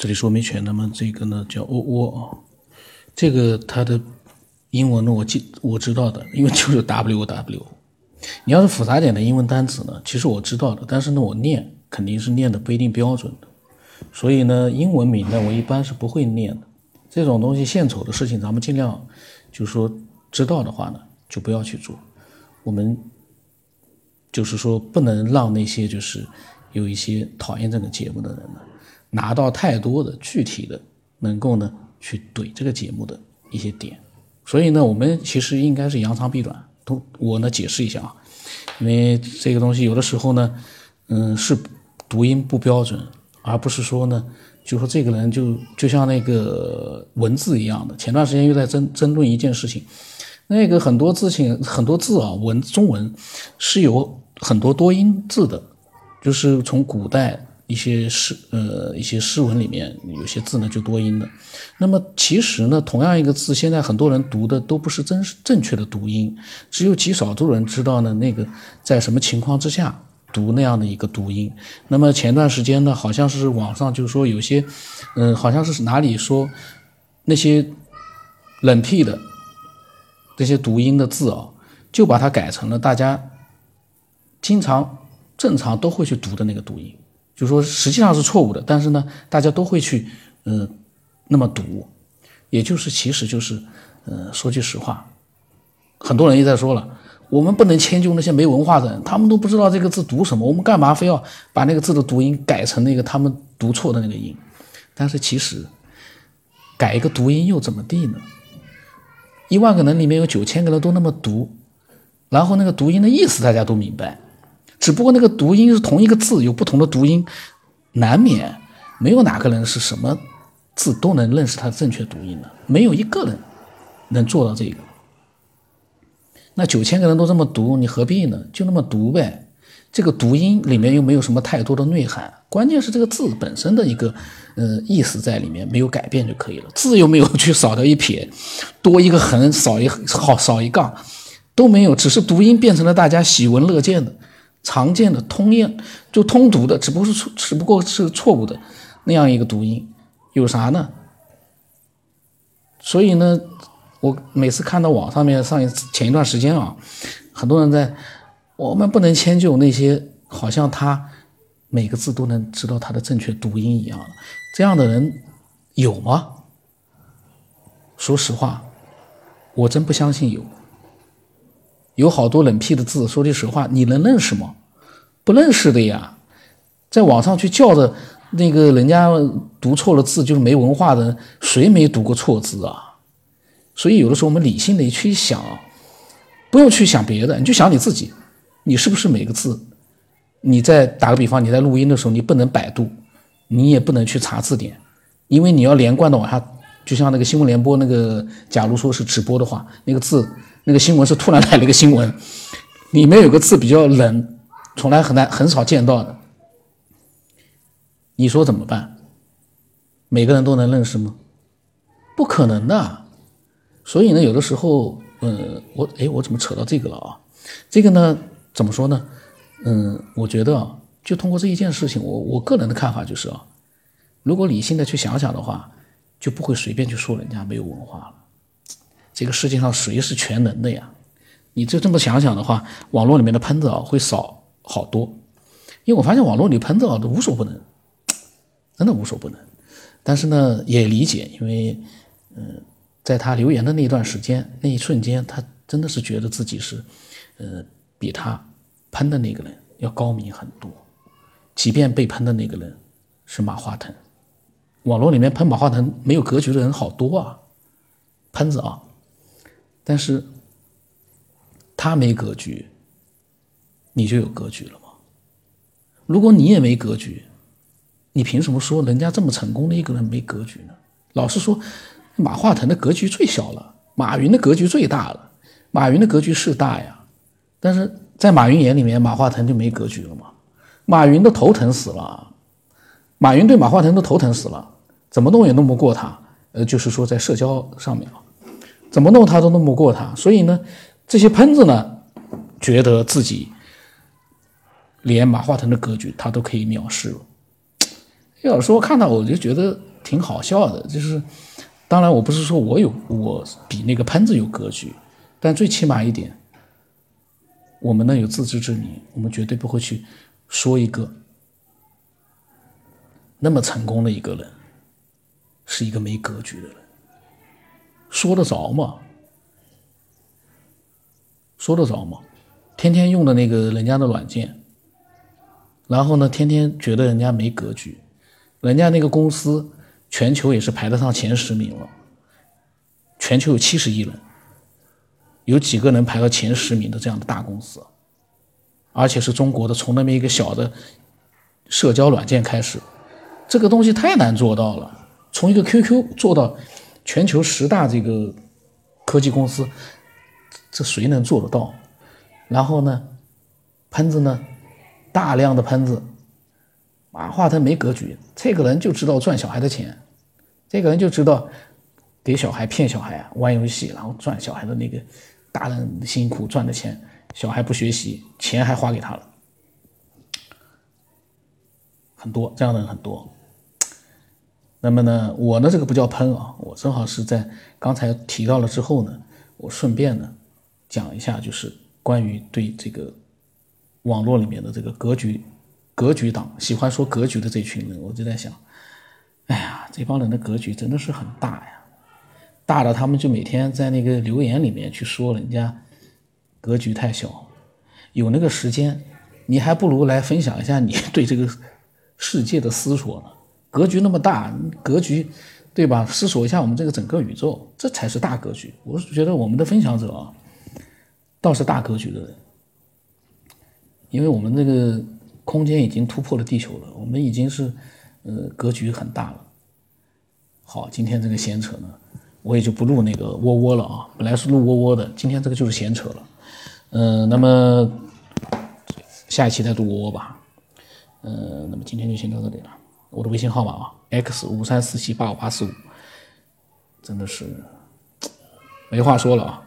这里说没全，那么这个呢叫窝窝啊，这个它的英文呢我记我知道的，因为就是 W W。你要是复杂点的英文单词呢，其实我知道的，但是呢我念肯定是念的不一定标准的，所以呢英文名呢我一般是不会念的。这种东西献丑的事情，咱们尽量就是说知道的话呢就不要去做。我们就是说不能让那些就是有一些讨厌这个节目的人呢。拿到太多的具体的能够呢去怼这个节目的一些点，所以呢，我们其实应该是扬长避短。都我呢解释一下啊，因为这个东西有的时候呢，嗯，是读音不标准，而不是说呢，就说这个人就就像那个文字一样的。前段时间又在争争论一件事情，那个很多字情很多字啊，文中文是有很多多音字的，就是从古代。一些诗，呃，一些诗文里面有些字呢就多音的。那么其实呢，同样一个字，现在很多人读的都不是真正确的读音，只有极少数人知道呢那个在什么情况之下读那样的一个读音。那么前段时间呢，好像是网上就是说有些，嗯，好像是哪里说那些冷僻的这些读音的字啊，就把它改成了大家经常正常都会去读的那个读音。就说实际上是错误的，但是呢，大家都会去，嗯，那么读，也就是其实就是，呃，说句实话，很多人也在说了，我们不能迁就那些没文化的人，他们都不知道这个字读什么，我们干嘛非要把那个字的读音改成那个他们读错的那个音？但是其实改一个读音又怎么地呢？一万个人里面有九千个人都那么读，然后那个读音的意思大家都明白。只不过那个读音是同一个字，有不同的读音，难免没有哪个人是什么字都能认识它正确读音的，没有一个人能做到这个。那九千个人都这么读，你何必呢？就那么读呗。这个读音里面又没有什么太多的内涵，关键是这个字本身的一个呃意思在里面没有改变就可以了。字又没有去少掉一撇，多一个横，少一好少一杠都没有，只是读音变成了大家喜闻乐见的。常见的通验就通读的，只不过是错，只不过是错误的那样一个读音，有啥呢？所以呢，我每次看到网上面上一前一段时间啊，很多人在，我们不能迁就那些好像他每个字都能知道他的正确读音一样的这样的人有吗？说实话，我真不相信有。有好多冷僻的字，说句实话，你能认识吗？不认识的呀。在网上去叫着那个人家读错了字就是没文化的，谁没读过错字啊？所以有的时候我们理性的去想，不用去想别的，你就想你自己，你是不是每个字？你在打个比方，你在录音的时候，你不能百度，你也不能去查字典，因为你要连贯的往下，就像那个新闻联播那个，假如说是直播的话，那个字。那个新闻是突然来了一个新闻，里面有个字比较冷，从来很难很少见到的，你说怎么办？每个人都能认识吗？不可能的。所以呢，有的时候，呃，我哎，我怎么扯到这个了啊？这个呢，怎么说呢？嗯，我觉得啊，就通过这一件事情，我我个人的看法就是啊，如果理性的去想想的话，就不会随便去说人家没有文化了。这个世界上谁是全能的呀？你就这么想想的话，网络里面的喷子啊会少好多。因为我发现网络里喷子啊都无所不能，真的无所不能。但是呢，也理解，因为嗯，在他留言的那一段时间，那一瞬间，他真的是觉得自己是呃比他喷的那个人要高明很多。即便被喷的那个人是马化腾，网络里面喷马化腾没有格局的人好多啊，喷子啊。但是，他没格局，你就有格局了吗？如果你也没格局，你凭什么说人家这么成功的一个人没格局呢？老实说，马化腾的格局最小了，马云的格局最大了。马云的格局是大呀，但是在马云眼里面，马化腾就没格局了吗？马云的头疼死了，马云对马化腾都头疼死了，怎么弄也弄不过他。呃，就是说在社交上面啊。怎么弄他都弄不过他，所以呢，这些喷子呢，觉得自己连马化腾的格局他都可以藐视了。有时候看到我就觉得挺好笑的。就是，当然我不是说我有我比那个喷子有格局，但最起码一点，我们呢有自知之明，我们绝对不会去说一个那么成功的一个人是一个没格局的人，说得着吗？说得着吗？天天用的那个人家的软件。然后呢，天天觉得人家没格局，人家那个公司全球也是排得上前十名了，全球有七十亿人，有几个能排到前十名的这样的大公司，而且是中国的，从那么一个小的社交软件开始，这个东西太难做到了，从一个 QQ 做到全球十大这个科技公司，这谁能做得到？然后呢，喷子呢？大量的喷子，马化腾没格局，这个人就知道赚小孩的钱，这个人就知道给小孩骗小孩，玩游戏然后赚小孩的那个大人辛苦赚的钱，小孩不学习，钱还花给他了，很多这样的人很多。那么呢，我呢这个不叫喷啊，我正好是在刚才提到了之后呢，我顺便呢讲一下，就是关于对这个。网络里面的这个格局，格局党喜欢说格局的这群人，我就在想，哎呀，这帮人的格局真的是很大呀，大的他们就每天在那个留言里面去说人家格局太小，有那个时间，你还不如来分享一下你 对这个世界的思索呢。格局那么大，格局对吧？思索一下我们这个整个宇宙，这才是大格局。我是觉得我们的分享者啊，倒是大格局的人。因为我们这个空间已经突破了地球了，我们已经是呃格局很大了。好，今天这个闲扯呢，我也就不录那个窝窝了啊，本来是录窝窝的，今天这个就是闲扯了。嗯，那么下一期再录窝窝吧。嗯，那么今天就先到这里了。我的微信号码啊，x 五三四七八五八四五，真的是没话说了啊。